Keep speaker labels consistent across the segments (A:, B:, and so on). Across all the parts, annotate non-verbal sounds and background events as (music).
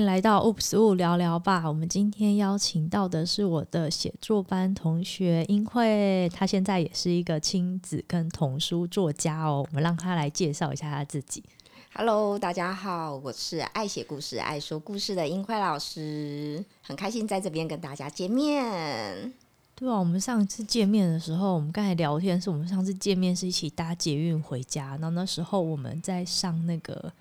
A: 迎来到 Oops 雾聊聊吧。我们今天邀请到的是我的写作班同学英慧，她现在也是一个亲子跟童书作家哦。我们让她来介绍一下她自己。
B: Hello，大家好，我是爱写故事、爱说故事的英慧老师，很开心在这边跟大家见面。
A: 对啊，我们上次见面的时候，我们刚才聊天是我们上次见面是一起搭捷运回家，然后那时候我们在上那个。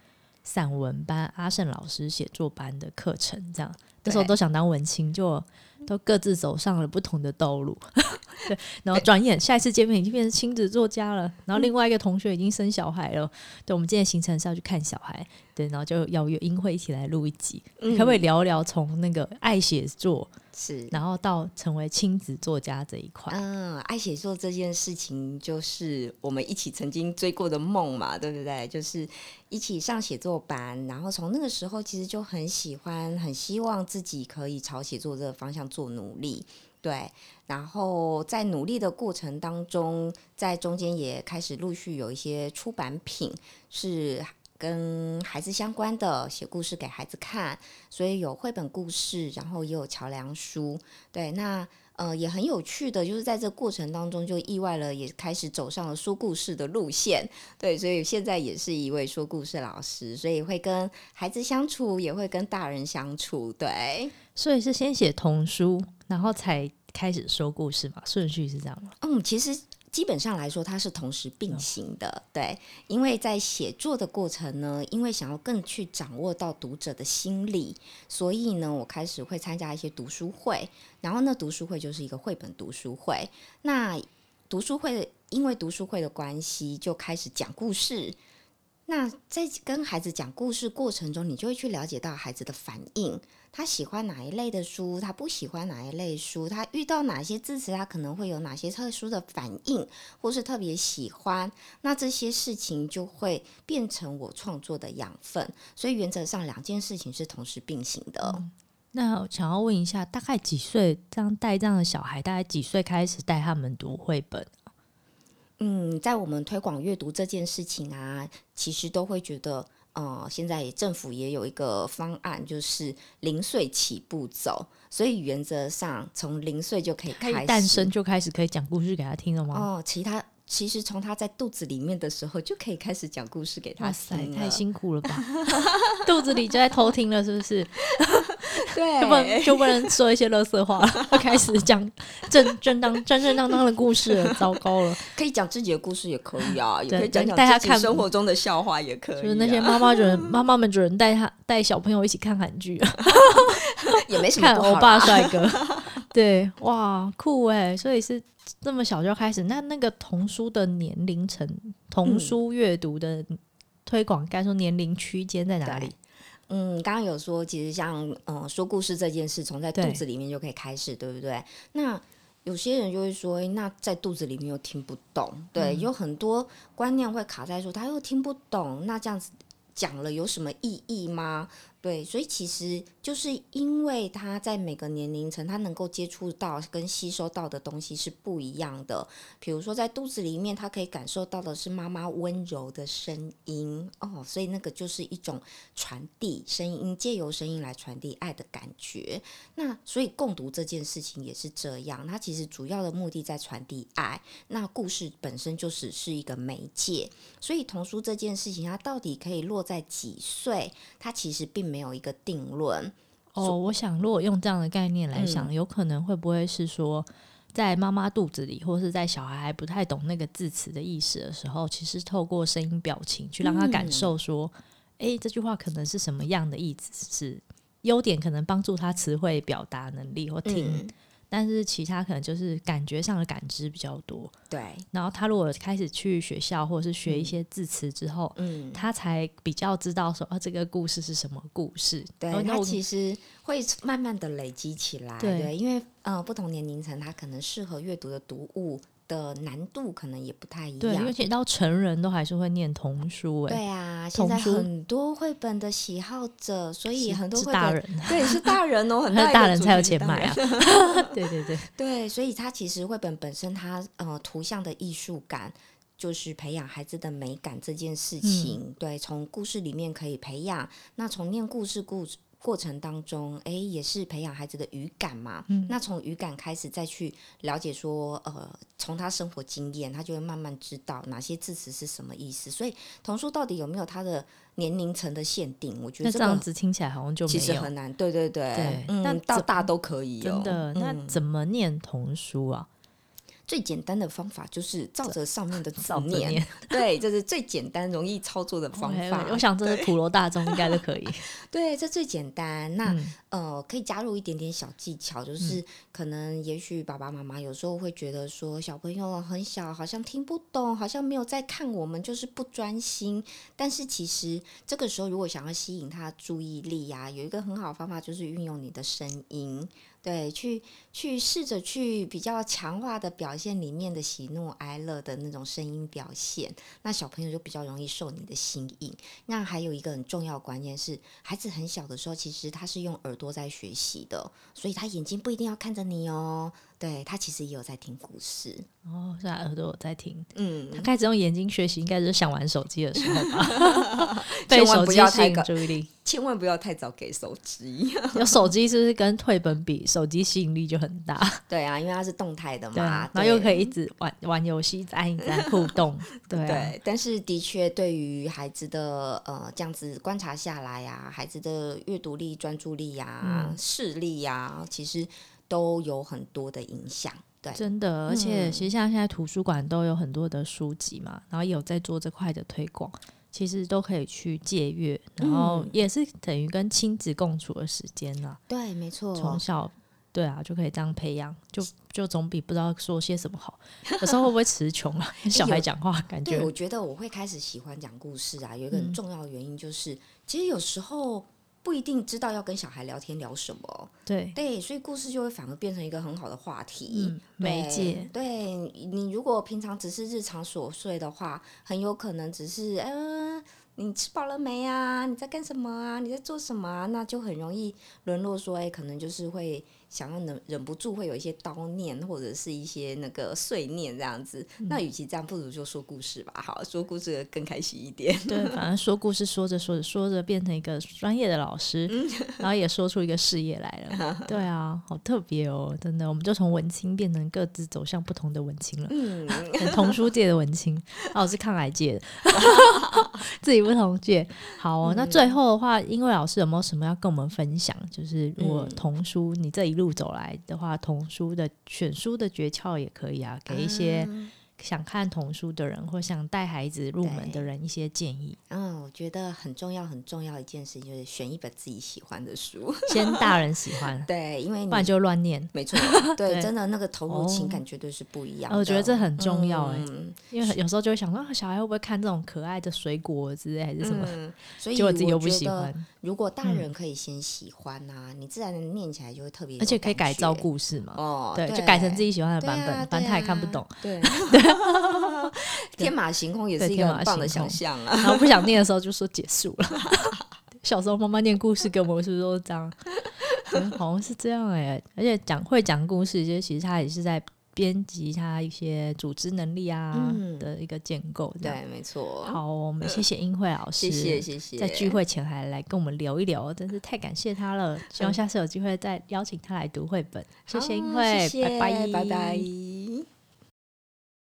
A: 散文班阿胜老师写作班的课程，这样。那时候都想当文青，就都各自走上了不同的道路。(laughs) 对，然后转眼下一次见面已经变成亲子作家了，然后另外一个同学已经生小孩了。嗯、对，我们今天行程是要去看小孩，对，然后就邀约英慧一起来录一集，嗯、可不可以聊一聊从那个爱写作是，然后到成为亲子作家这一块？
B: 嗯，爱写作这件事情就是我们一起曾经追过的梦嘛，对不对？就是一起上写作班，然后从那个时候其实就很喜欢，很希望自己可以朝写作这个方向做努力。对，然后在努力的过程当中，在中间也开始陆续有一些出版品是跟孩子相关的，写故事给孩子看，所以有绘本故事，然后也有桥梁书。对，那呃也很有趣的，就是在这过程当中就意外了，也开始走上了说故事的路线。对，所以现在也是一位说故事老师，所以会跟孩子相处，也会跟大人相处。对，
A: 所以是先写童书。然后才开始说故事嘛，顺序是这样吗？
B: 嗯，其实基本上来说，它是同时并行的。嗯、对，因为在写作的过程呢，因为想要更去掌握到读者的心理，所以呢，我开始会参加一些读书会。然后那，读书会就是一个绘本读书会。那读书会因为读书会的关系，就开始讲故事。那在跟孩子讲故事过程中，你就会去了解到孩子的反应。他喜欢哪一类的书？他不喜欢哪一类书？他遇到哪些字词？他可能会有哪些特殊的反应，或是特别喜欢？那这些事情就会变成我创作的养分。所以原则上两件事情是同时并行的。
A: 那想要问一下，大概几岁这样带这样的小孩？大概几岁开始带他们读绘本？
B: 嗯，在我们推广阅读这件事情啊，其实都会觉得。哦、嗯，现在政府也有一个方案，就是零岁起步走，所以原则上从零岁就可以开始
A: 诞生就开始可以讲故事给他听了吗？
B: 哦，其他其实从他在肚子里面的时候就可以开始讲故事给他听。哇塞，
A: 太辛苦了吧？(laughs) 肚子里就在偷听了，是不是？(laughs)
B: 对，
A: 就不能就不能说一些乐色话了，(laughs) 开始讲正正当正正当当的故事了，糟糕了。
B: 可以讲自己的故事也可以啊，也可以讲讲带他看生活中的笑话也可以、啊。
A: 就是那些妈妈主人妈妈们主人带他带小朋友一起看韩剧，(laughs)
B: 也没什么。
A: 看欧巴帅哥，对，哇，酷哎！所以是这么小就开始。那那个童书的年龄层，童书阅读的推广，该说年龄区间在哪里？
B: 嗯，刚刚有说，其实像嗯说故事这件事，从在肚子里面就可以开始，对，对不对？那有些人就会说，那在肚子里面又听不懂，对，嗯、有很多观念会卡在说他又听不懂，那这样子讲了有什么意义吗？对，所以其实就是因为他在每个年龄层，他能够接触到跟吸收到的东西是不一样的。比如说在肚子里面，他可以感受到的是妈妈温柔的声音哦，所以那个就是一种传递声音，借由声音来传递爱的感觉。那所以共读这件事情也是这样，它其实主要的目的在传递爱。那故事本身就是是一个媒介，所以童书这件事情，它到底可以落在几岁？它其实并没有一个定论
A: 哦，我想如果用这样的概念来想，嗯、有可能会不会是说，在妈妈肚子里，或是在小孩还不太懂那个字词的意思的时候，其实透过声音表情去让他感受说，哎、嗯，这句话可能是什么样的意思？是优点，可能帮助他词汇表达能力或听。嗯但是其他可能就是感觉上的感知比较多，
B: 对。
A: 然后他如果开始去学校或者是学一些字词之后，嗯，他才比较知道说啊，这个故事是什么故事。
B: 对，那其实会慢慢的累积起来，对，对，因为呃不同年龄层他可能适合阅读的读物的难度可能也不太一样，对，
A: 而且到成人都还是会念童书，哎，
B: 对啊，现在很多绘本的喜好者，所以很多绘本
A: 大人，(laughs)
B: 对，是大人哦，(laughs) 很
A: 大，大人才有钱买啊，对对 (laughs) 对。
B: 对，所以它其实绘本本身它呃图像的艺术感，就是培养孩子的美感这件事情，嗯、对，从故事里面可以培养，那从念故事故事。过程当中，哎，也是培养孩子的语感嘛。
A: 嗯，
B: 那从语感开始再去了解说，呃，从他生活经验，他就会慢慢知道哪些字词是什么意思。所以童书到底有没有它的年龄层的限定？我觉得、这个、
A: 这样子听起来好像就没有
B: 其实很难。对对对，
A: 对，
B: 嗯，
A: 那
B: 到大都可以、哦。
A: 真的，那怎么念童书啊？
B: 最简单的方法就是照着上面的字
A: 念，
B: 念 (laughs) 对，这是最简单、容易操作的方法。
A: Okay, 我想这是普罗大众应该都可以。(laughs)
B: 对，这最简单。那、
A: 嗯、
B: 呃，可以加入一点点小技巧，就是可能也许爸爸妈妈有时候会觉得说，小朋友很小，好像听不懂，好像没有在看我们，就是不专心。但是其实这个时候，如果想要吸引他的注意力呀、啊，有一个很好的方法，就是运用你的声音。对，去去试着去比较强化的表现里面的喜怒哀乐的那种声音表现，那小朋友就比较容易受你的吸引。那还有一个很重要观念是，孩子很小的时候，其实他是用耳朵在学习的，所以他眼睛不一定要看着你哦。对，他其实也有在听故事
A: 哦，是他耳朵有在听。
B: 嗯，
A: 他开始用眼睛学习，应该是想玩手机的时候吧？(laughs)
B: 千万不要太
A: 注意力，(laughs)
B: 千万不要太早给手机。(laughs)
A: 有手机是不是跟绘本比，手机吸引力就很大？
B: 对啊，因为它是动态的嘛，
A: 然后又可以一直玩玩游戏，按一直在互动。对、啊、
B: 对，但是的确，对于孩子的呃这样子观察下来呀、啊，孩子的阅读力、专注力呀、视力呀、啊，其实。都有很多的影响，对，
A: 真的，而且其实像现在图书馆都有很多的书籍嘛，然后也有在做这块的推广，其实都可以去借阅，然后也是等于跟亲子共处的时间呐。
B: 对，没错，
A: 从小对啊就可以这样培养，就就总比不知道说些什么好。有时候会不会词穷啊？(laughs) 跟小孩讲话感觉？
B: 对，我觉得我会开始喜欢讲故事啊，有一个很重要的原因就是，嗯、其实有时候。不一定知道要跟小孩聊天聊什么，
A: 对
B: 对，所以故事就会反而变成一个很好的话题，
A: 嗯、媒介。
B: 对，你如果平常只是日常琐碎的话，很有可能只是嗯。呃你吃饱了没啊？你在干什么啊？你在做什么啊？那就很容易沦落说，哎，可能就是会想要忍忍不住会有一些叨念或者是一些那个碎念这样子。嗯、那与其这样，不如就说故事吧，好，说故事更开心一点。
A: 对，反正说故事说着说着说着变成一个专业的老师，嗯、然后也说出一个事业来了。(laughs) 对啊，好特别哦，真的，我们就从文青变成各自走向不同的文青了。嗯，童书界的文青，哦，我是抗癌界的，(laughs) 自己。不同界好、哦，那最后的话，因为老师有没有什么要跟我们分享？就是如果童书你这一路走来的话，童书的选书的诀窍也可以啊，给一些。想看童书的人，或想带孩子入门的人，一些建议。
B: 嗯，我觉得很重要，很重要一件事情就是选一本自己喜欢的书，
A: 先大人喜欢。(laughs)
B: 对，因为你
A: 不然就乱念。
B: 没错，(laughs) 对，真的那个投入情感绝对是不一样的。
A: 我觉得这很重要哎，因为有时候就会想说，小孩会不会看这种可爱的水果之类，还是什么？(laughs) 所以我自己又不喜欢。
B: 如果大人可以先喜欢呐，你自然的念起来就会特别，
A: 而且可以改造故事嘛。哦，对，就改成自己喜欢的版本，反正他也看不懂。
B: 对。(laughs) 天马行空也是一个很棒的想象啊！
A: 然后不想念的时候就说结束了。(laughs) 小时候妈妈念故事给我们是不是都这样？好像是这样哎、欸，而且讲会讲故事，其实其实他也是在。编辑他一些组织能力啊的一个建构，
B: 对，没错。
A: 好，我们谢谢英慧老师，
B: 谢谢谢谢。
A: 在聚会前还来跟我们聊一聊，真是太感谢他了。希望下次有机会再邀请他来读绘本。谢谢英慧，拜拜拜拜。